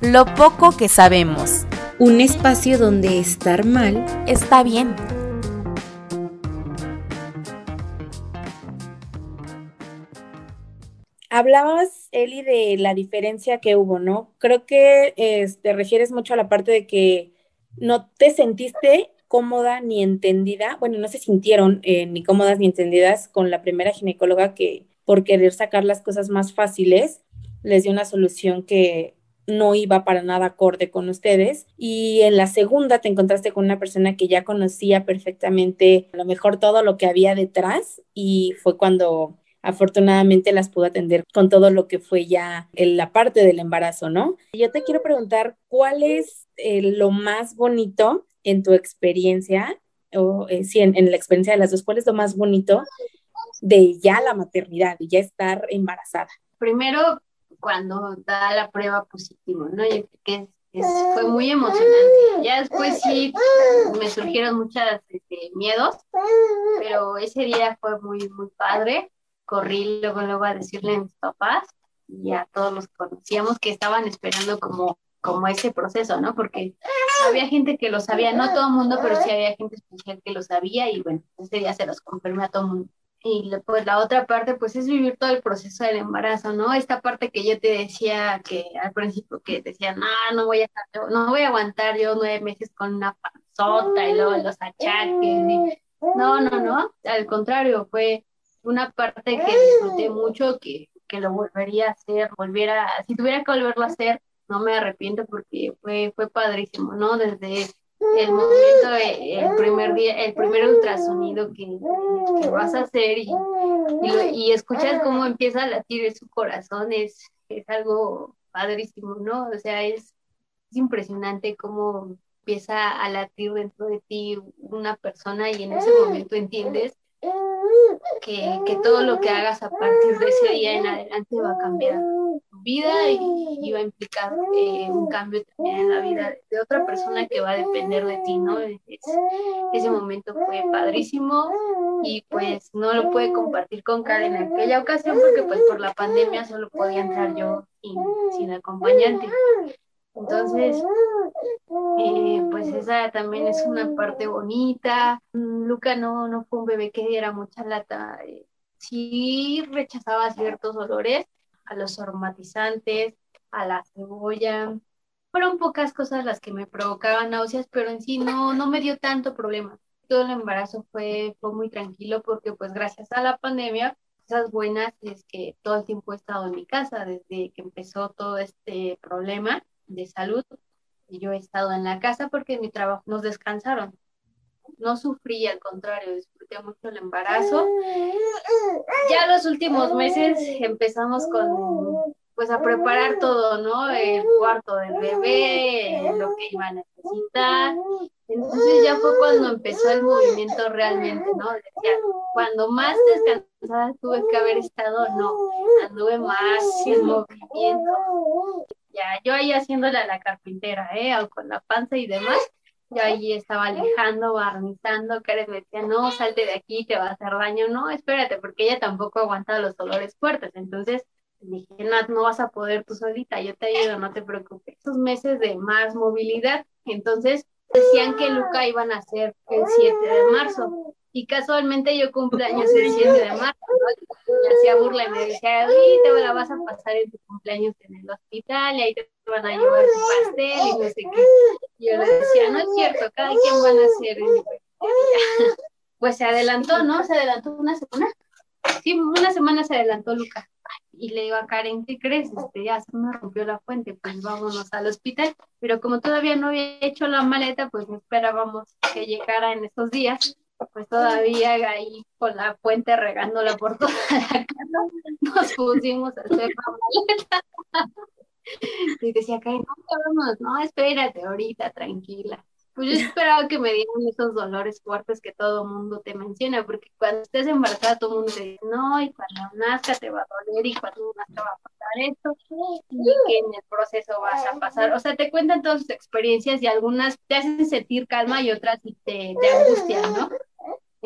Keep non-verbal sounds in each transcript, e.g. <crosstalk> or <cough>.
lo poco que sabemos. Un espacio donde estar mal está bien. Hablabas, Eli, de la diferencia que hubo, ¿no? Creo que te este, refieres mucho a la parte de que no te sentiste cómoda ni entendida, bueno, no se sintieron eh, ni cómodas ni entendidas con la primera ginecóloga que por querer sacar las cosas más fáciles les dio una solución que no iba para nada acorde con ustedes. Y en la segunda te encontraste con una persona que ya conocía perfectamente a lo mejor todo lo que había detrás y fue cuando afortunadamente las pudo atender con todo lo que fue ya en la parte del embarazo, ¿no? Yo te quiero preguntar, ¿cuál es eh, lo más bonito en tu experiencia, o eh, sí, en, en, la experiencia de las dos, cuál es lo más bonito de ya la maternidad, de ya estar embarazada? Primero, cuando da la prueba positiva, ¿no? Yo que fue muy emocionante. Ya después sí me surgieron muchos este, miedos, pero ese día fue muy, muy padre. Corrí luego, luego a decirle a mis papás y a todos los conocíamos que estaban esperando como, como ese proceso, ¿no? Porque había gente que lo sabía, no todo el mundo, pero sí había gente especial que lo sabía y bueno, ese día se los confirmé a todo el mundo. Y pues la otra parte, pues es vivir todo el proceso del embarazo, ¿no? Esta parte que yo te decía que al principio que decía, no, no voy a no voy a aguantar yo nueve meses con una panzota y luego los achaques. No, no, no. Al contrario, fue una parte que disfruté mucho, que, que lo volvería a hacer, volviera, si tuviera que volverlo a hacer, no me arrepiento porque fue, fue padrísimo, ¿no? Desde el momento, el primer día, el primer ultrasonido que, que vas a hacer y, y, escuchas cómo empieza a latir su corazón, es, es algo padrísimo, ¿no? O sea, es, es impresionante cómo empieza a latir dentro de ti una persona y en ese momento entiendes que, que, todo lo que hagas a partir de ese día en adelante va a cambiar tu vida y, va a implicar eh, un cambio también en la vida de otra persona que va a depender de ti, ¿no? ese momento fue padrísimo y pues no lo pude compartir con Karen en aquella ocasión porque pues por la pandemia solo podía entrar yo sin, sin acompañante. Entonces, eh, pues esa también es una parte bonita. Luca no, no fue un bebé que diera mucha lata. Eh, sí rechazaba ciertos olores, a los aromatizantes, a la cebolla. Fueron pocas cosas las que me provocaban náuseas, pero en sí no, no me dio tanto problema. Todo el embarazo fue, fue muy tranquilo porque pues gracias a la pandemia, cosas buenas es que todo el tiempo he estado en mi casa desde que empezó todo este problema de salud. Yo he estado en la casa porque en mi trabajo nos descansaron. No sufrí, al contrario, disfruté mucho el embarazo. Ya los últimos meses empezamos con, pues a preparar todo, ¿no? El cuarto del bebé, lo que iba a necesitar. Entonces ya fue cuando empezó el movimiento realmente, ¿no? Decía, cuando más descansada tuve que haber estado, no, anduve más en movimiento ya yo ahí haciéndole a la carpintera, ¿eh? con la panza y demás, yo ahí estaba alejando, barnizando, Karen me decía, no, salte de aquí, te va a hacer daño, no, espérate, porque ella tampoco aguanta los dolores fuertes, entonces dije, no, no vas a poder tú solita, yo te ayudo, no te preocupes. Esos meses de más movilidad, entonces decían que Luca iban a ser el 7 de marzo, y casualmente yo cumpleaños el 7 de marzo, me hacía burla y me decía, uy, te la vas a pasar en tu cumpleaños en el hospital y ahí te van a llevar tu pastel y no sé qué. Y yo le decía, no es cierto, cada quien van a hacer <laughs> Pues se adelantó, ¿no? Se adelantó una semana. Sí, una semana se adelantó Luca. Y le digo a Karen, ¿qué crees? Este, ya se me rompió la fuente, pues vámonos al hospital. Pero como todavía no había hecho la maleta, pues esperábamos que llegara en estos días pues todavía ahí con la fuente regándola por toda la casa, nos pusimos a hacer la maleta. Y decía, Karen, no, vamos, no, espérate, ahorita, tranquila. Pues yo esperaba que me dieran esos dolores fuertes que todo mundo te menciona, porque cuando estés embarazada todo el mundo te dice, no, y cuando nazca te va a doler, y cuando nazca va a pasar esto, y que en el proceso vas a pasar. O sea, te cuentan todas sus experiencias y algunas te hacen sentir calma y otras te, te angustian, ¿no?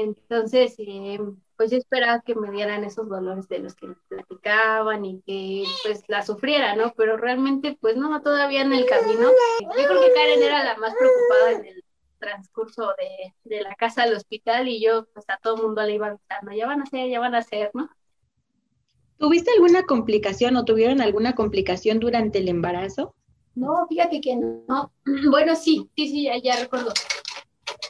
Entonces, eh, pues yo esperaba que me dieran esos dolores de los que platicaban y que pues la sufriera, ¿no? Pero realmente pues no, todavía en el camino. Yo creo que Karen era la más preocupada en el transcurso de, de la casa al hospital y yo pues a todo el mundo le iba avisando, ya van a ser, ya van a ser, ¿no? ¿Tuviste alguna complicación o tuvieron alguna complicación durante el embarazo? No, fíjate que no. <clears throat> Bueno, sí, sí, sí, ya, ya recuerdo.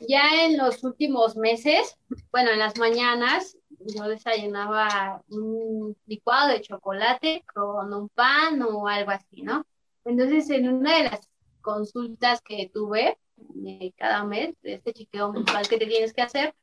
Ya en los últimos meses, bueno, en las mañanas yo desayunaba un licuado de chocolate con un pan o algo así, ¿no? Entonces, en una de las consultas que tuve de cada mes, de este chequeo mensual que te tienes que hacer,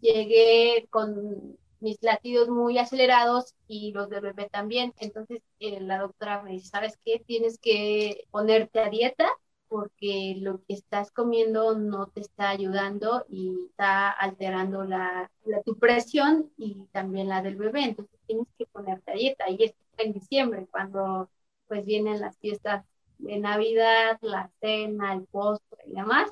llegué con mis latidos muy acelerados y los del bebé también. Entonces, eh, la doctora me dice, ¿sabes qué? Tienes que ponerte a dieta porque lo que estás comiendo no te está ayudando y está alterando la, tu presión y también la del bebé. Entonces tienes que ponerte a dieta. Y esto en diciembre, cuando pues vienen las fiestas de Navidad, la cena, el postre y demás.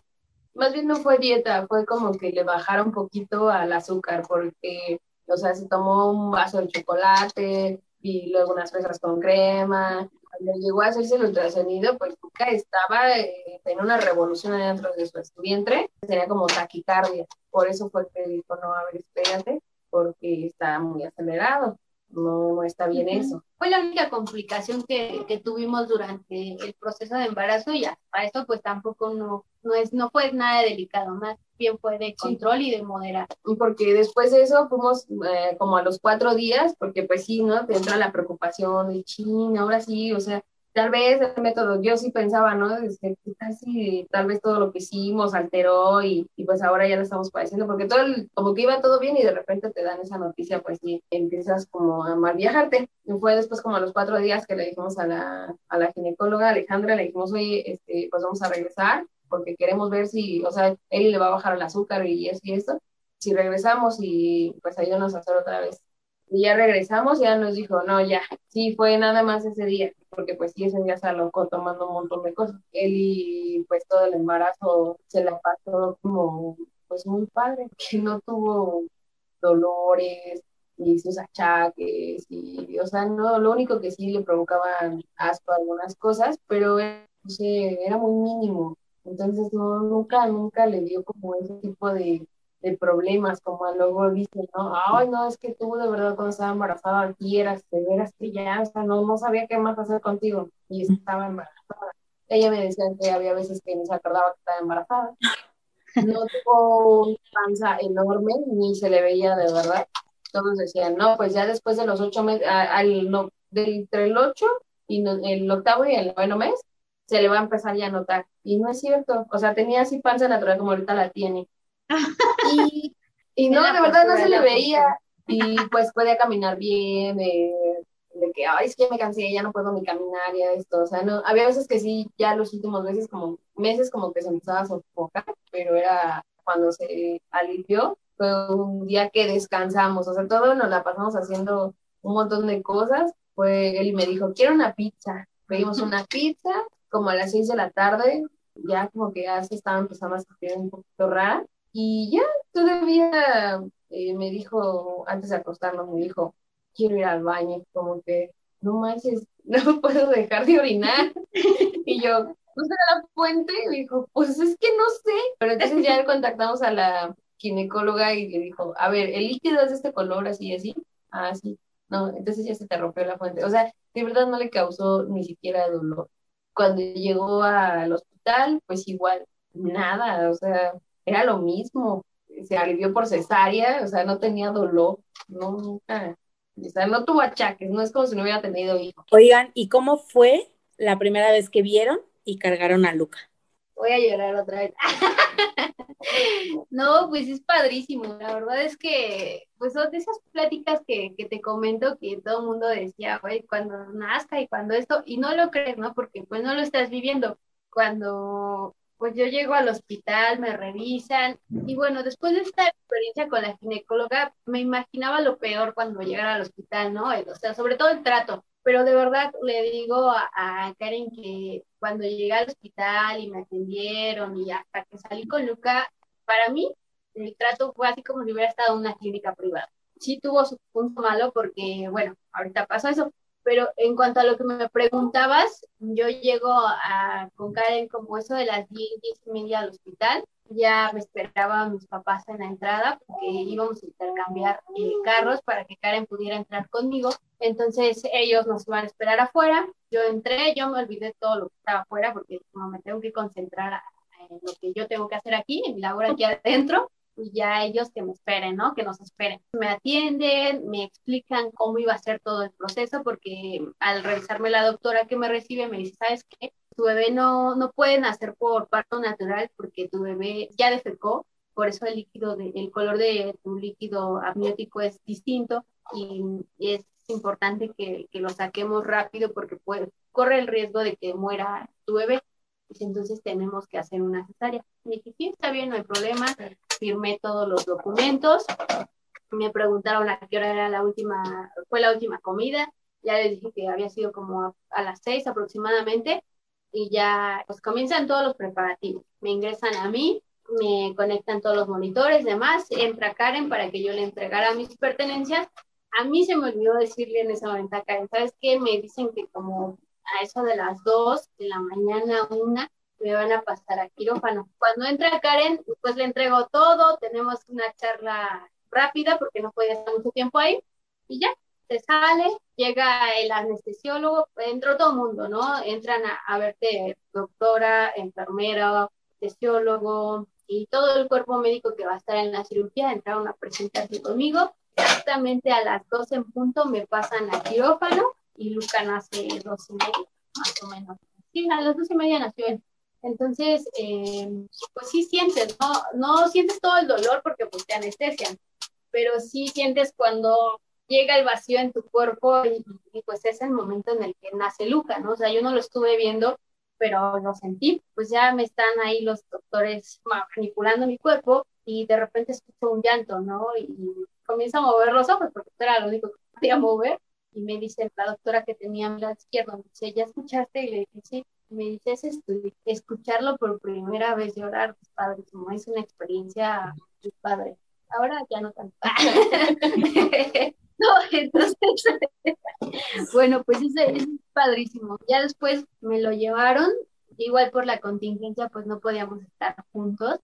Más bien no fue dieta, fue como que le bajara un poquito al azúcar, porque, o sea, se tomó un vaso de chocolate y luego unas fresas con crema cuando llegó a hacerse el ultrasonido, pues nunca estaba, eh, en una revolución adentro de su vientre, tenía como taquicardia. Por eso fue que dijo, no, a ver, espérate, porque está muy acelerado no, está bien eso. Fue la única complicación que, que, tuvimos durante el proceso de embarazo y a eso pues tampoco no, no, es, no fue nada delicado, más bien fue de control y de moderar. Porque después de eso fuimos eh, como a los cuatro días, porque pues sí, ¿no? Te entra la preocupación de China, ahora sí, o sea, tal vez el método, yo sí pensaba, ¿no? Desde casi tal vez todo lo que hicimos alteró y, y, pues ahora ya lo estamos padeciendo, porque todo como que iba todo bien y de repente te dan esa noticia, pues sí, empiezas como a mal viajarte. Y fue después como a los cuatro días que le dijimos a la, a la ginecóloga Alejandra, le dijimos, oye, este, pues vamos a regresar porque queremos ver si, o sea, él le va a bajar el azúcar y eso y esto. Si regresamos y pues ayúdanos a hacer otra vez y ya regresamos, ya nos dijo, no, ya, sí, fue nada más ese día, porque pues sí, ese día se alocó tomando un montón de cosas. Él y pues todo el embarazo se la pasó como, pues muy padre, <laughs> que no tuvo dolores, ni sus achaques, y, o sea, no, lo único que sí le provocaban asco algunas cosas, pero pues, era muy mínimo. Entonces, no, nunca, nunca le dio como ese tipo de, de problemas, como luego dicen, ¿no? Ay, no, es que tú de verdad cuando estaba embarazada quieras, de veras que ya, o sea, no, no sabía qué más hacer contigo y estaba embarazada. Ella me decía que había veces que no se acordaba que estaba embarazada. <laughs> No tuvo una panza enorme, ni se le veía de verdad. Todos decían, no, pues ya después de los ocho meses, al, no, del, entre el ocho y el octavo y el noveno mes, se le va a empezar ya a notar. Y no es cierto, o sea, tenía así panza natural como ahorita la tiene y, y <laughs> no, de verdad no se le veía. Y pues podía caminar bien, de, que, ay, es que me cansé, ya no puedo ni caminar, ya esto. O sea, no, había veces que sí, ya los últimos meses, como meses, como que se empezaba a sofocar, pero era cuando se alivió, fue un día que descansamos. O sea, todo nos la pasamos haciendo un montón de cosas. Fue él y me dijo, quiero una pizza. Pedimos una <laughs> pizza, como a las seis de la tarde, ya como que ya se estaba empezando a sentir un poquito rara. Y ya todavía eh, me dijo, antes de acostarnos, me dijo, quiero ir al baño, como que, no manches, <laughs> no puedo dejar de orinar. <laughs> y yo, ¿no será la fuente? Y me dijo, pues es que no sé. Pero entonces ya contactamos a la ginecóloga y le dijo, a ver, el líquido es de este color, así y así. Ah, sí. No, entonces ya se te rompió la fuente. O sea, de verdad no le causó ni siquiera dolor. Cuando llegó al hospital, pues igual, nada, o sea, era lo mismo, se alivió por cesárea, o sea, no tenía dolor, no, nunca, o sea, no tuvo achaques, no es como si no hubiera tenido hijos. Oigan, ¿y cómo fue la primera vez que vieron y cargaron a Luca? Voy a llorar otra vez. <laughs> no, pues es padrísimo. La verdad es que, pues son de esas pláticas que, que te comento que todo el mundo decía, güey, cuando nazca y cuando esto, y no lo crees, ¿no? Porque pues no lo estás viviendo. Cuando pues yo llego al hospital, me revisan y bueno, después de esta experiencia con la ginecóloga, me imaginaba lo peor cuando llegara al hospital, ¿no? O sea, sobre todo el trato, pero de verdad le digo a, Karen que cuando llegué al hospital y me atendieron y hasta que salí con Luca, para mí el trato fue así como si hubiera estado en una clínica privada. Sí tuvo su punto malo porque, bueno, ahorita pasó eso, pero en cuanto a lo que me preguntabas, yo llego a, con Karen como eso de las 10, 10 y media al hospital. Ya me esperaban mis papás en la entrada porque íbamos a intercambiar eh, carros para que Karen pudiera entrar conmigo. Entonces ellos nos iban a esperar afuera. Yo entré, yo me olvidé todo lo que estaba afuera porque como me tengo que concentrar en lo que yo tengo que hacer aquí, en mi labor aquí adentro y ya ellos que me esperen, ¿no? Que nos esperen. Me atienden, me explican cómo iba a ser todo el proceso, porque al revisarme la doctora que me recibe me dice, ¿sabes qué? Tu bebé no, no puede nacer por parto natural porque tu bebé ya defecó, por eso el líquido, de, el color de tu líquido amniótico es distinto y, es importante que, que, lo saquemos rápido porque puede, corre el riesgo de que muera tu bebé. Entonces tenemos que hacer una cesárea. Me dije, sí, está bien, no hay problema firmé todos los documentos, me preguntaron a qué hora era la última, fue la última comida, ya les dije que había sido como a, las seis aproximadamente, y ya pues comienzan todos los preparativos. Me ingresan a mí, me conectan todos los monitores, demás, entra Karen para que yo le entregara mis pertenencias. A mí se me olvidó decirle en ese momento a Karen, ¿sabes qué? Me dicen que como a eso de las dos de la mañana, una, me van a pasar a quirófano. Cuando entra Karen, pues le entrego todo, tenemos una charla rápida porque no puede estar mucho tiempo ahí y ya, se sale, llega el anestesiólogo, entró todo el mundo, ¿no? Entran a, verte doctora, enfermera, anestesiólogo y todo el cuerpo médico que va a estar en la cirugía, entraron a presentarse conmigo. Exactamente a las 12 en punto me pasan a quirófano y Luca nace dos y media, más o menos. Sí, a las dos y media nació él. Entonces, eh, pues sí sientes, ¿no? No sientes todo el dolor porque pues te anestesian, pero sí sientes cuando llega el vacío en tu cuerpo y, pues es el momento en el que nace Luca, ¿no? O sea, yo no lo estuve viendo, pero lo sentí, pues ya me están ahí los doctores manipulando mi cuerpo y de repente escucho un llanto, ¿no? Y comienzo a mover los ojos porque era lo único que podía mover y me dice la doctora que tenía mi lado izquierdo, me dice, ¿ya escuchaste? Y le dije, sí me dices escucharlo por primera vez llorar, pues como es una experiencia muy padre. Ahora ya no tanto. <laughs> no, entonces, <laughs> bueno, pues es padrísimo. Ya después me lo llevaron, igual por la contingencia, pues no podíamos estar juntos.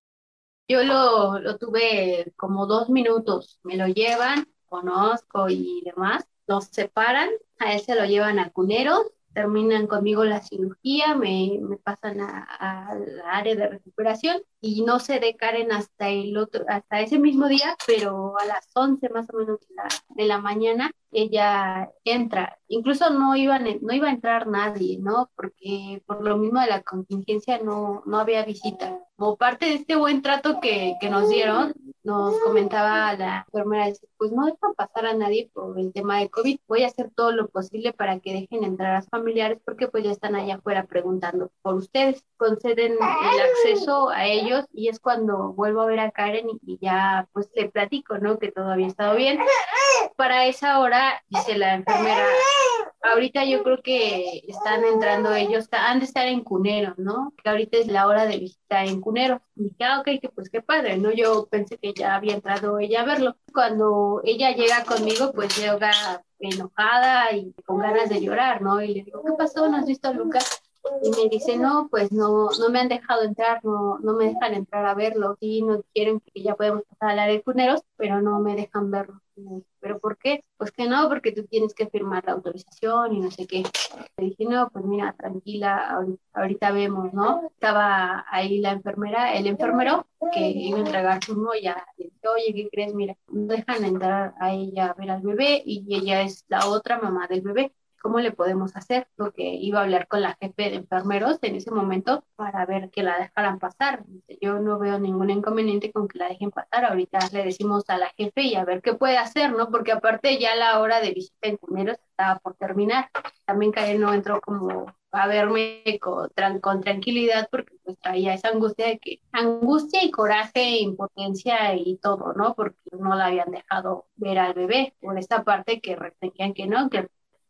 Yo lo, lo tuve como dos minutos, me lo llevan, conozco y demás, nos separan, a él se lo llevan a cuneros terminan conmigo la cirugía, me, me pasan al área de recuperación y no se de Karen hasta el otro, hasta ese mismo día, pero a las 11 más o menos de la, de la mañana ella entra. Incluso no, iban, no iba a entrar nadie, ¿no? Porque por lo mismo de la contingencia no, no había visita. Como parte de este buen trato que, que nos dieron, nos comentaba la enfermera, pues no dejan pasar a nadie por el tema de COVID, voy a hacer todo lo posible para que dejen entrar a los familiares porque pues ya están allá afuera preguntando por ustedes, conceden el acceso a ellos y es cuando vuelvo a ver a Karen y, ya pues le platico, ¿no? Que todo había estado bien. Para esa hora, dice la enfermera, ahorita yo creo que están entrando ellos, han de estar en Cunero, ¿no? Que ahorita es la hora de visita en Cunero. Y dije, ah, ok, que pues qué padre, ¿no? Yo pensé que ya había entrado ella a verlo. Cuando ella llega conmigo, pues llega enojada y con ganas de llorar, ¿no? Y le digo, ¿qué pasó? ¿No has visto a Lucas? Y me dice, no, pues no, no me han dejado entrar, no, no me dejan entrar a verlo. Sí, no quieren que ya podemos pasar al área de cuneros, pero no me dejan verlo. ¿Pero por qué? Pues que no, porque tú tienes que firmar la autorización y no sé qué. Le dije, no, pues mira, tranquila, ahorita, vemos, ¿no? Estaba ahí la enfermera, el enfermero que iba a entregar su ya Le dije, oye, ¿qué crees? Mira, no dejan entrar a ella a ver al bebé y ella es la otra mamá del bebé ¿cómo le podemos hacer? Porque iba a hablar con la jefe de enfermeros en ese momento para ver que la dejaran pasar. Yo no veo ningún inconveniente con que la dejen pasar. Ahorita le decimos a la jefe y a ver qué puede hacer, ¿no? Porque aparte ya la hora de visita de enfermeros estaba por terminar. También Karen no entró como a verme con, con, tranquilidad porque pues traía esa angustia de que angustia y coraje, impotencia y todo, ¿no? Porque no la habían dejado ver al bebé por esta parte que restringían que no, que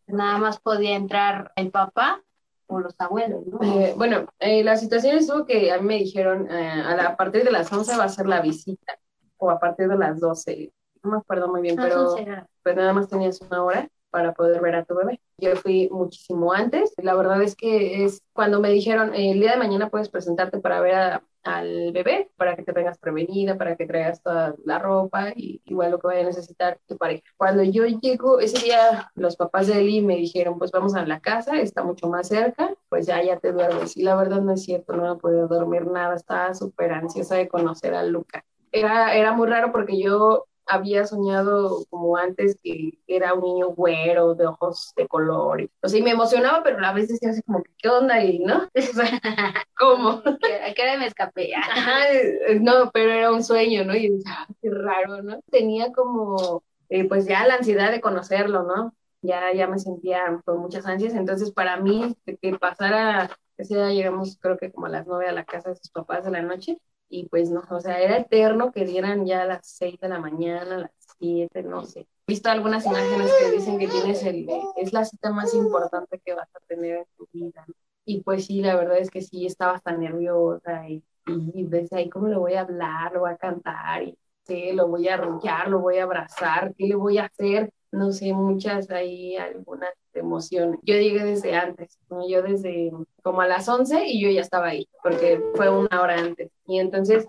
nada más podía entrar el papá o los abuelos, ¿no? Eh, bueno, eh, la situación estuvo que a mí me dijeron eh, a, partir de las 11 va a ser la visita o a partir de las 12, no me acuerdo muy bien, pero pues nada más tenías una hora para poder ver a tu bebé. Yo fui muchísimo antes. La verdad es que es cuando me dijeron, el día de mañana puedes presentarte para ver al bebé, para que te vengas prevenida, para que traigas toda la ropa y igual lo que vaya a necesitar tu pareja. Cuando yo llego, ese día los papás de Eli me dijeron, pues vamos a la casa, está mucho más cerca, pues ya, ya te duermes. Y la verdad no es cierto, no he podido dormir nada, estaba súper ansiosa de conocer a Luca. Era, era muy raro porque yo había soñado como antes que era un niño güero, de ojos de color. O sea, y me emocionaba, pero a vez decía así como ¿qué onda? Y, ¿no? <laughs> <laughs> ¿Cómo? ¿A qué hora me escapé? <laughs> no, pero era un sueño, ¿no? Y decía, ah, qué raro, ¿no? Tenía como, eh, pues ya la ansiedad de conocerlo, ¿no? Ya, ya me sentía con muchas ansias, entonces para mí que pasara, ese día llegamos creo que como a las nueve a la casa de sus papás de la noche, y pues no, o sea, era eterno que dieran ya a las seis de la mañana, a las siete, no sé. He visto algunas imágenes que dicen que tienes el, es la cita más importante que vas a tener en tu vida. Y pues sí, la verdad es que sí, estaba tan nerviosa y, y desde ahí cómo le voy a hablar, lo voy a cantar y sé, lo voy a arrullar, lo voy a abrazar, qué le voy a hacer, no sé, muchas ahí, algunas emociones. Yo llegué desde antes, yo desde como a las 11 y yo ya estaba ahí, porque fue una hora antes. Y entonces,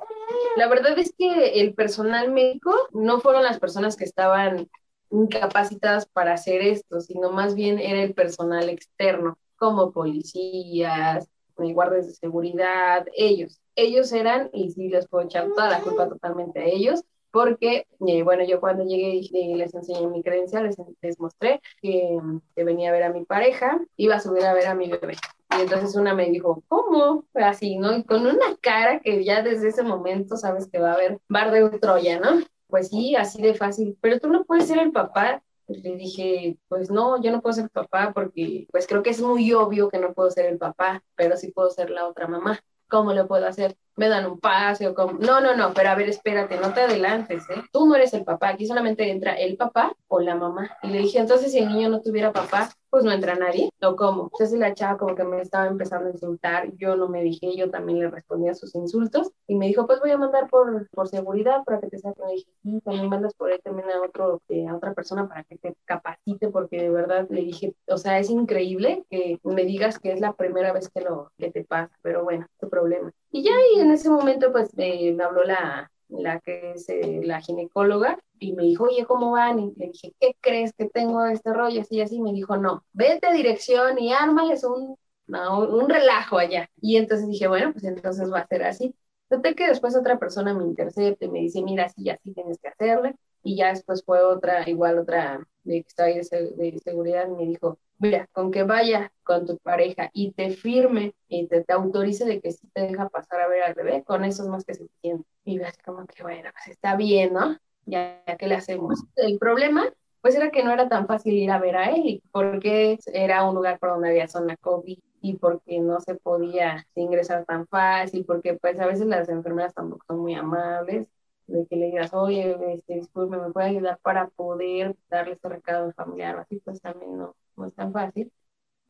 la verdad es que el personal médico no fueron las personas que estaban incapacitadas para hacer esto, sino más bien era el personal externo, como policías, eh, guardias de seguridad, ellos. Ellos eran, y sí les puedo echar toda la culpa totalmente a ellos, porque, eh, bueno, yo cuando llegué les enseñé mi credencial, les, mostré que, que, venía a ver a mi pareja, iba a subir a ver a mi bebé. Y entonces una me dijo, ¿cómo? Así, ¿no? Y con una cara que ya desde ese momento sabes que va a haber bar de Troya, ¿no? Pues sí, así de fácil, pero tú no puedes ser el papá. Le dije, pues no, yo no puedo ser papá porque pues creo que es muy obvio que no puedo ser el papá, pero sí puedo ser la otra mamá. ¿Cómo lo puedo hacer? me dan un paseo, como, no, no, no, pero a ver, espérate, no te adelantes, ¿eh? Tú no eres el papá, aquí solamente entra el papá o la mamá. Y le dije, entonces si el niño no tuviera papá, pues no entra nadie, ¿o cómo? Entonces la chava como que me estaba empezando a insultar, yo no me dije, yo también le respondía a sus insultos, y me dijo, pues voy a mandar por, por seguridad para que te saquen. Le dije, sí, también mandas por ahí también a, otro, eh, a otra persona para que te capacite, porque de verdad le dije, o sea, es increíble que me digas que es la primera vez que, lo, que te pasa, pero bueno, tu problema. Y ya y en ese momento pues me habló la, la que es eh, la ginecóloga y me dijo, oye, ¿cómo van? Y le dije, ¿qué crees que tengo este rollo? Así y así. Me dijo, no, vete dirección y ármales un, un relajo allá. Y entonces dije, bueno, pues entonces va a ser así. Noté que después otra persona me intercepta y me dice, mira, así, así tienes que hacerle. Y ya después fue otra, igual otra de que estaba ahí de, seguridad, me dijo, mira, con que vaya con tu pareja y te firme y te, te, autorice de que sí te deja pasar a ver al bebé, con eso es más que suficiente. Y ves como que, bueno, pues está bien, ¿no? Ya, ya que le hacemos. El problema, pues era que no era tan fácil ir a ver a él, porque era un lugar por donde había zona COVID y porque no se podía ingresar tan fácil, porque pues a veces las enfermeras tampoco son muy amables de que le digas, oye, este, disculpe, ¿me puede ayudar para poder darle este recado familiar o así? Pues también no, no es tan fácil.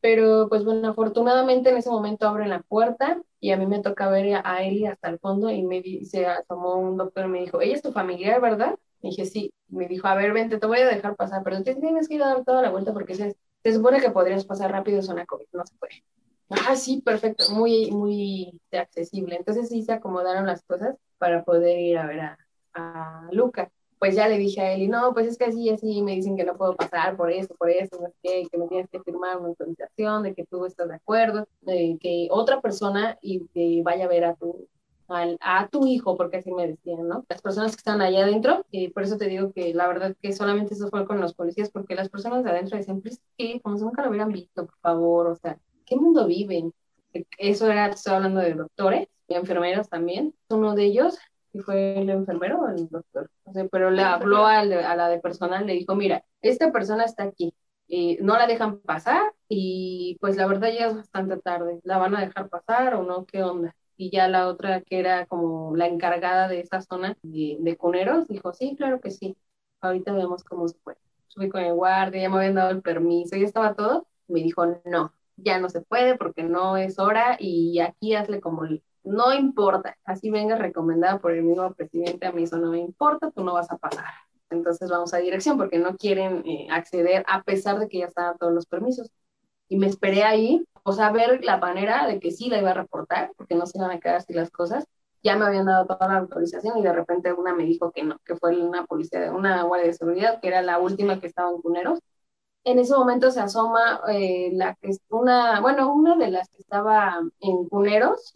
Pero pues bueno, afortunadamente en ese momento abren la puerta y a mí me toca ver a Eli hasta el fondo y me se asomó un doctor y me dijo, ella es tu familiar, ¿verdad? Y dije, sí. Me dijo, a ver, vente, te voy a dejar pasar, pero te tienes que ir a dar toda la vuelta porque se, se supone que podrías pasar rápido zona COVID, no se puede. Ah, sí, perfecto, muy, muy accesible. Entonces sí se acomodaron las cosas para poder ir a ver a, a Luca. Pues ya le dije a y no, pues es que así, así me dicen que no puedo pasar por eso, por eso, no sé que me tienes que firmar una autorización de que tú estás de acuerdo, de que otra persona y vaya a ver a tu, al, a tu hijo, porque así me decían, ¿no? Las personas que están allá adentro, y por eso te digo que la verdad que solamente eso fue con los policías, porque las personas de adentro decían, pues que como si nunca lo hubieran visto, por favor, o sea, ¿qué mundo viven? Eso era, estoy hablando de doctores y enfermeros también. Uno de ellos, que fue el enfermero o el doctor, o sea, pero le habló a, a la de personal, le dijo, mira, esta persona está aquí, eh, no la dejan pasar y pues la verdad ya es bastante tarde, ¿la van a dejar pasar o no? ¿Qué onda? Y ya la otra que era como la encargada de esa zona de, de cuneros dijo, sí, claro que sí, ahorita vemos cómo se puede. Subí con el guardia, ya me habían dado el permiso, ya estaba todo, me dijo, no, ya no se puede porque no es hora y aquí hazle como no importa, así venga recomendada por el mismo presidente, a mí eso no me importa, tú no vas a pasar entonces vamos a dirección porque no quieren eh, acceder a pesar de que ya estaban todos los permisos. Y me esperé ahí, o sea, ver la manera de que sí la iba a reportar, porque no se iban a quedar así las cosas. Ya me habían dado toda la autorización y de repente una me dijo que no, que fue una policía, una guardia de seguridad, que era la última que estaba en Cuneros. En ese momento se asoma eh, la una, bueno, una de las que estaba en Cuneros,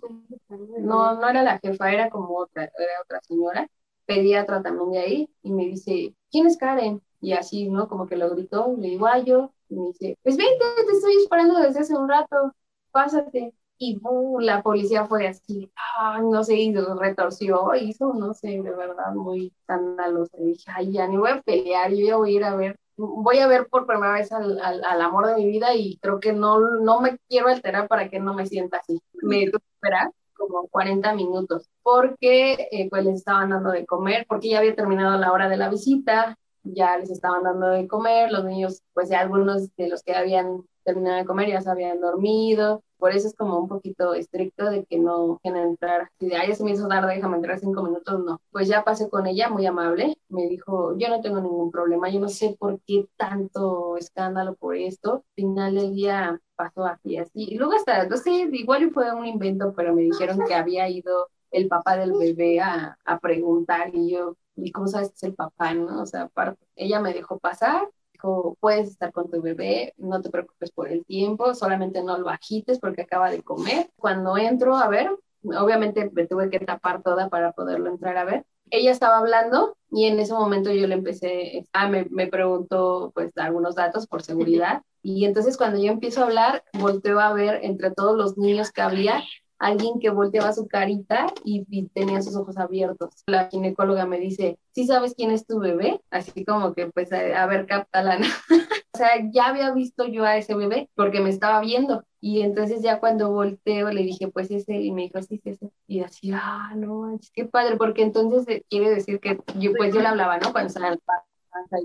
no, no era la jefa, era como otra, era otra señora, pediatra también de ahí, y me dice, ¿quién es Karen? Y así, ¿no? Como que lo gritó, le digo, yo, y me dice, pues vente, te estoy esperando desde hace un rato, pásate. Y uh, la policía fue así, ay, no sé, y retorció, hizo, no sé, de verdad, muy escandaloso. Y dije, ay, ya ni voy a pelear, yo voy a ir a ver, voy a ver por primera vez al, al, al amor de mi vida y creo que no, no me quiero alterar para que no me sienta así. Me tuve que esperar como 40 minutos, porque eh, pues les estaban dando de comer, porque ya había terminado la hora de la visita, ya les estaban dando de comer, los niños, pues ya algunos de los que habían terminado de comer ya se habían dormido, por eso es como un poquito estricto de que no quieren entrar, si de ahí se me hizo tarde, déjame entrar cinco minutos, no. Pues ya pasé con ella, muy amable, me dijo, yo no tengo ningún problema, yo no sé por qué tanto escándalo por esto, final del día pasó así, así, y luego hasta, no sé, igual fue un invento, pero me dijeron que había ido el papá del bebé a, a preguntar y yo, ¿y cómo sabes que es el papá, no? O sea, ella me dejó pasar, puedes estar con tu bebé, no te preocupes por el tiempo, solamente no lo agites porque acaba de comer. Cuando entro a ver, obviamente me tuve que tapar toda para poderlo entrar a ver. Ella estaba hablando y en ese momento yo le empecé, ah, me, me preguntó pues algunos datos por seguridad <laughs> y entonces cuando yo empiezo a hablar, volteo a ver entre todos los niños que había alguien que volteaba su carita y, tenía sus ojos abiertos. La ginecóloga me dice, ¿sí sabes quién es tu bebé? Así como que, pues, a, ver, capta la... <laughs> o sea, ya había visto yo a ese bebé porque me estaba viendo. Y entonces ya cuando volteo le dije, pues ese, y me dijo, sí, sí, sí. Y así, ah, no, qué padre, porque entonces eh, quiere decir que yo, pues yo le hablaba, ¿no? Cuando estaba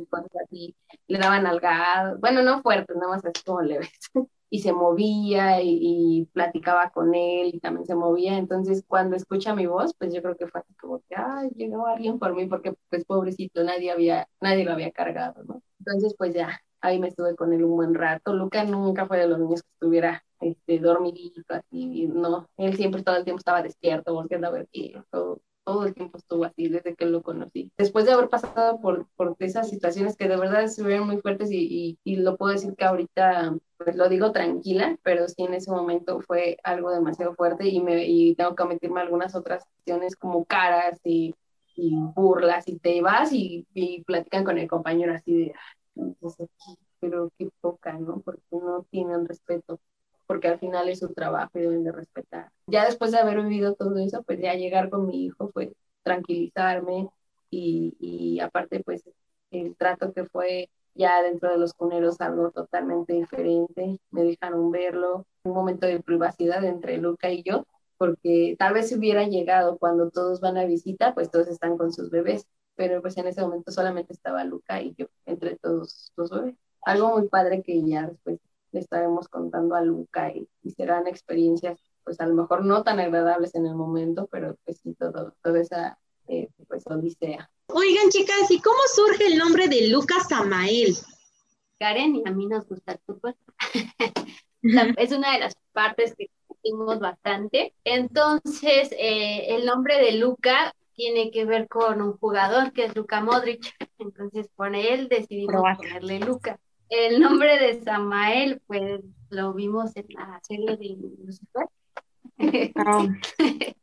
cosas así, le daban algadas, bueno, no fuertes, nada más así como leves. <laughs> y se movía y, platicaba con él y también se movía. Entonces, cuando escucha mi voz, pues yo creo que fue así como que, ay, llegó alguien por mí, porque pues pobrecito, nadie había, nadie lo había cargado, ¿no? Entonces, pues ya, ahí me estuve con él un buen rato. Luca nunca fue de los niños que estuviera este, dormidito, así, no, él siempre todo el tiempo estaba despierto, volviendo a ver todo, todo el tiempo estuvo así desde que lo conocí. Después de haber pasado por, por esas situaciones que de verdad estuvieron muy fuertes y, y, lo puedo decir que ahorita pues lo digo tranquila, pero sí en ese momento fue algo demasiado fuerte y, me, y tengo que omitirme algunas otras acciones como caras y, y burlas y te vas y, y, platican con el compañero así de, entonces pero qué poca, ¿no? Porque no tienen respeto porque al final es su trabajo y deben de respetar. Ya después de haber vivido todo eso, pues ya llegar con mi hijo fue tranquilizarme y, y aparte pues el trato que fue ya dentro de los cuneros algo totalmente diferente, me dejaron verlo, un momento de privacidad entre Luca y yo, porque tal vez si hubiera llegado cuando todos van a visita, pues todos están con sus bebés, pero pues en ese momento solamente estaba Luca y yo entre todos los bebés. Algo muy padre que ya después le estaremos contando a Luca y, serán experiencias, pues a lo mejor no tan agradables en el momento, pero pues sí, todo, toda esa eh, pues odisea. Oigan, chicas, ¿y cómo surge el nombre de Lucas Samael? Karen y a mí nos gusta el fútbol. <laughs> es una de las partes que hicimos bastante. Entonces, eh, el nombre de Luca tiene que ver con un jugador que es Luca Modric. Entonces, por él decidimos ponerle Luca. El nombre de Samael, pues lo vimos en la serie de Lucifer. Ah. <laughs>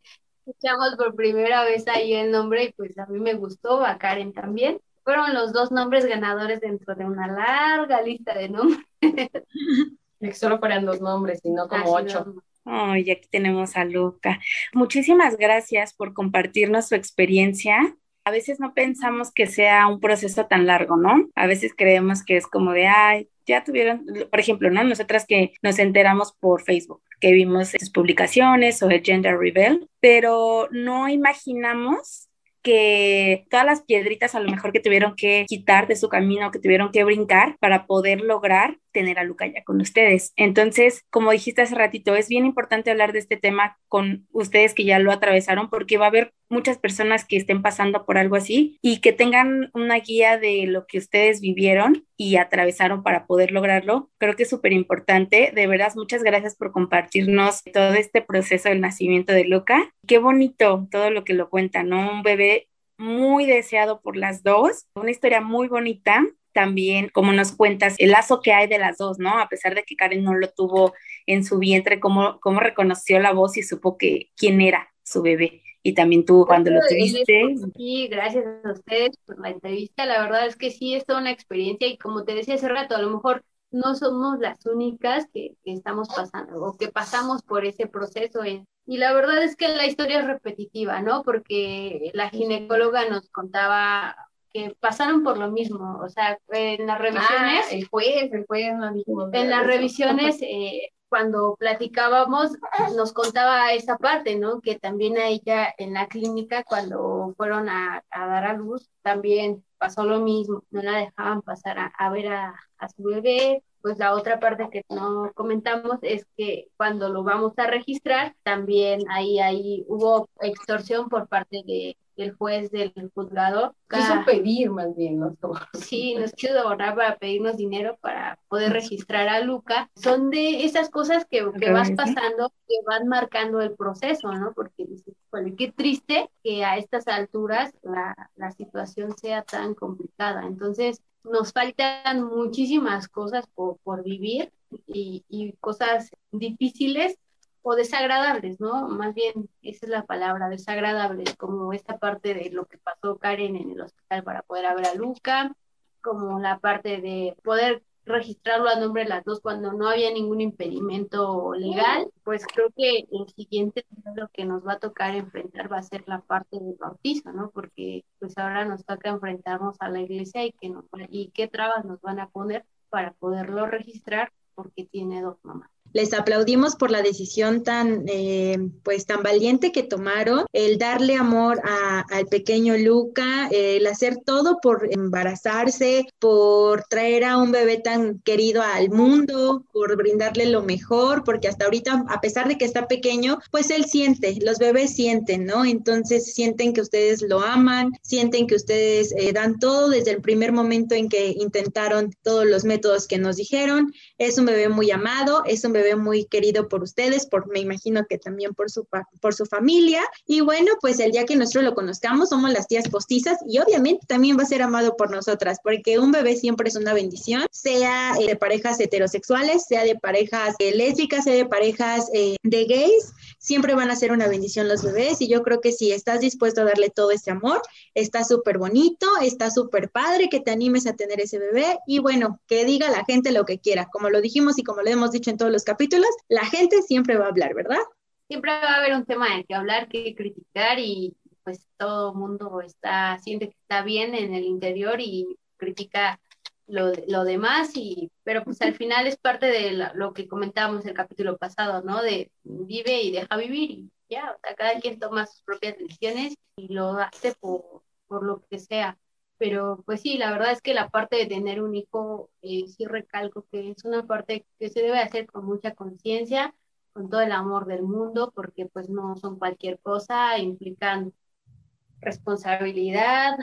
escuchamos por primera vez ahí el nombre y pues a mí me gustó, a Karen también. Fueron los dos nombres ganadores dentro de una larga lista de nombres. <laughs> que solo fueran dos nombres y no como ocho. Oh, y aquí tenemos a Luca. Muchísimas gracias por compartirnos su experiencia. A veces no pensamos que sea un proceso tan largo, ¿no? A veces creemos que es como de, ay, ya tuvieron, por ejemplo, ¿no? Nosotras que nos enteramos por Facebook, que vimos sus publicaciones o el Gender Rebel, pero no imaginamos que todas las piedritas a lo mejor que tuvieron que quitar de su camino, que tuvieron que brincar para poder lograr tener a Luca ya con ustedes. Entonces, como dijiste hace ratito, es bien importante hablar de este tema con ustedes que ya lo atravesaron porque va a haber muchas personas que estén pasando por algo así y que tengan una guía de lo que ustedes vivieron y atravesaron para poder lograrlo. Creo que es súper importante. De verdad, muchas gracias por compartirnos todo este proceso del nacimiento de Luca. Qué bonito todo lo que lo cuenta, ¿no? Un bebé muy deseado por las dos, una historia muy bonita también, como nos cuentas, el lazo que hay de las dos, ¿no? A pesar de que Karen no lo tuvo en su vientre, cómo, cómo reconoció la voz y supo que quién era su bebé. Y también tú cuando lo tuviste. Sí, gracias a ustedes por la entrevista. La verdad es que sí, es toda una experiencia y como te decía hace rato, a lo mejor no somos las únicas que, que estamos pasando o que pasamos por ese proceso. Y la verdad es que la historia es repetitiva, ¿no? Porque la ginecóloga nos contaba pasaron por lo mismo, o sea, en las revisiones... Ah, el juez, el juez En las revisiones, eh, cuando platicábamos, nos contaba esa parte, ¿no? Que también a ella en la clínica, cuando fueron a, dar a luz, también pasó lo mismo, no la dejaban pasar a, ver a, a su bebé, pues la otra parte que no comentamos es que cuando lo vamos a registrar, también ahí, ahí hubo extorsión por parte de, el juez del juzgado. Quiso pedir más bien, ¿no? <laughs> Sí, nos quiso ahorrar para pedirnos dinero para poder registrar a Luca. Son de esas cosas que, que vas pasando, que van marcando el proceso, ¿no? Porque dices, qué triste que a estas alturas la, la situación sea tan complicada. Entonces, nos faltan muchísimas cosas por, por vivir y, y cosas difíciles o desagradables, ¿no? Más bien, esa es la palabra, desagradables, como esta parte de lo que pasó Karen en el hospital para poder ver a Luca, como la parte de poder registrarlo a nombre de las dos cuando no había ningún impedimento legal, pues creo que el siguiente lo que nos va a tocar enfrentar va a ser la parte del bautizo, ¿no? Porque pues ahora nos toca enfrentarnos a la iglesia y, que nos, y qué trabas nos van a poner para poderlo registrar porque tiene dos mamás les aplaudimos por la decisión tan, eh, pues, tan valiente que tomaron, el darle amor al pequeño Luca, el hacer todo por embarazarse, por traer a un bebé tan querido al mundo, por brindarle lo mejor, porque hasta ahorita, a pesar de que está pequeño, pues él siente, los bebés sienten, ¿no? Entonces sienten que ustedes lo aman, sienten que ustedes eh, dan todo desde el primer momento en que intentaron todos los métodos que nos dijeron. Es un bebé muy amado, es un bebé muy querido por ustedes, por me imagino que también por su, por su familia. Y bueno, pues el día que nosotros lo conozcamos, somos las tías postizas y obviamente también va a ser amado por nosotras, porque un bebé siempre es una bendición, sea eh, de parejas heterosexuales, sea de parejas eh, lésbicas, sea de parejas eh, de gays, siempre van a ser una bendición los bebés y yo creo que si estás dispuesto a darle todo ese amor, está súper bonito, está súper padre que te animes a tener ese bebé y bueno, que diga la gente lo que quiera, como lo dijimos y como lo hemos dicho en todos los capítulos, la gente siempre va a hablar, ¿verdad? Siempre va a haber un tema en que hablar, que criticar y pues todo el mundo está, siente que está bien en el interior y critica lo, lo demás, y, pero pues al final es parte de lo que comentábamos el capítulo pasado, ¿no? De vive y deja vivir y ya, o sea, cada quien toma sus propias decisiones y lo hace por, por lo que sea. Pero pues sí, la verdad es que la parte de tener un hijo, eh, sí recalco que es una parte que se debe hacer con mucha conciencia, con todo el amor del mundo, porque pues no son cualquier cosa, implican responsabilidad,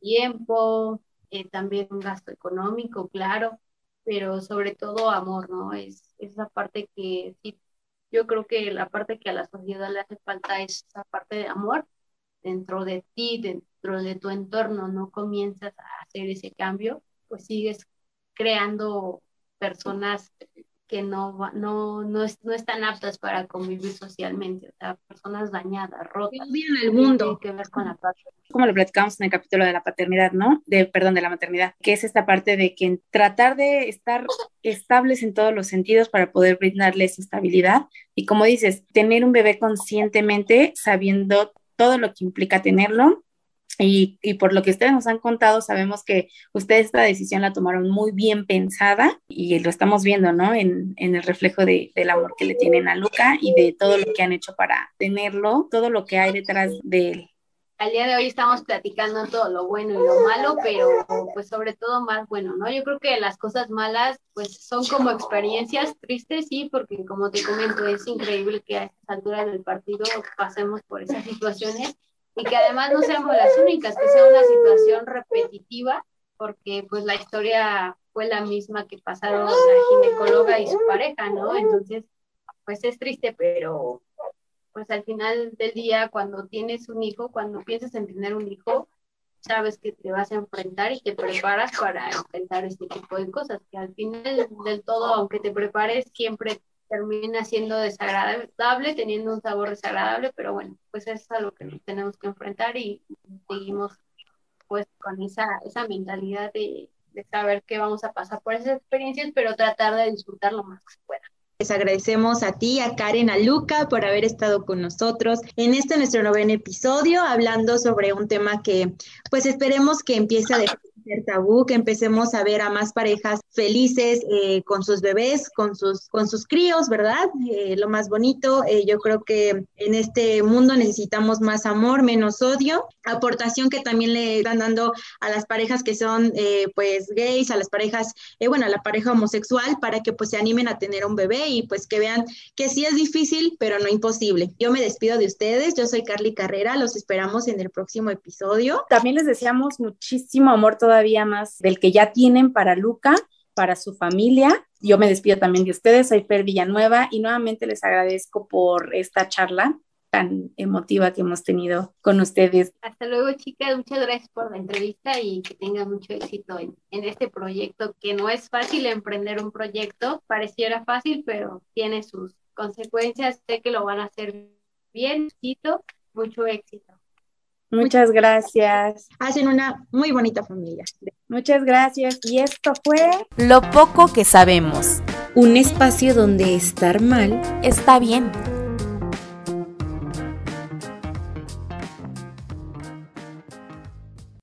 tiempo, eh, también un gasto económico, claro, pero sobre todo amor, ¿no? Es esa parte que sí, yo creo que la parte que a la sociedad le hace falta es esa parte de amor dentro de ti, dentro de tu entorno, no comienzas a hacer ese cambio, pues sigues creando personas que no, no, no, no están aptas para convivir socialmente, o sea, personas dañadas, rotas. Viven el mundo. Que ver con la. Como lo platicamos en el capítulo de la paternidad, ¿no? De, perdón, de la maternidad, que es esta parte de que tratar de estar estables en todos los sentidos para poder brindarles estabilidad. Y como dices, tener un bebé conscientemente, sabiendo todo lo que implica tenerlo, y, y, por lo que ustedes nos han contado, sabemos que ustedes esta decisión la tomaron muy bien pensada y lo estamos viendo, ¿no? En, en el reflejo de, del amor que le tienen a Luca y de todo lo que han hecho para tenerlo, todo lo que hay detrás de él. Al día de hoy estamos platicando todo lo bueno y lo malo, pero pues sobre todo más bueno, ¿no? Yo creo que las cosas malas pues son como experiencias tristes, sí, porque como te comento, es increíble que a estas alturas del partido pasemos por esas situaciones y que además no seamos las únicas, que sea una situación repetitiva, porque pues la historia fue la misma que pasaron la ginecóloga y su pareja, ¿no? Entonces, pues es triste, pero pues al final del día, cuando tienes un hijo, cuando piensas en tener un hijo, sabes que te vas a enfrentar y te preparas para enfrentar este tipo de cosas, que al final del todo, aunque te prepares, siempre termina siendo desagradable, teniendo un sabor desagradable, pero bueno, pues eso es a lo que nos tenemos que enfrentar y seguimos pues con esa, esa mentalidad de, de saber que vamos a pasar por esas experiencias, pero tratar de disfrutar lo más que se pueda. Les agradecemos a ti, a Karen, a Luca por haber estado con nosotros en este nuestro noveno episodio, hablando sobre un tema que pues esperemos que empiece a dejar ser tabú, que empecemos a ver a más parejas felices eh, con sus bebés, con sus, con sus críos, ¿verdad? Eh, lo más bonito, eh, yo creo que en este mundo necesitamos más amor, menos odio, aportación que también le están dando a las parejas que son pues gays, a las parejas, bueno, a la pareja homosexual, para que pues se animen a tener un bebé y pues que vean que sí es difícil, pero no imposible. Yo me despido de ustedes, yo soy Carly Carrera, los esperamos en el próximo episodio. También les deseamos muchísimo amor todavía más del que ya tienen para Luca, para su familia. Yo me despido también de ustedes, soy Fer Villanueva y nuevamente les agradezco por esta charla tan emotiva que hemos tenido con ustedes. Hasta luego, chicas. Muchas gracias por la entrevista y que tengan mucho éxito en, en, este proyecto, que no es fácil emprender un proyecto. Pareciera fácil, pero tiene sus consecuencias. Sé que lo van a hacer bien. Mucho éxito. Muchas gracias. Hacen una muy bonita familia. Muchas gracias. Y esto fue Lo poco que sabemos. Un espacio donde estar mal está bien.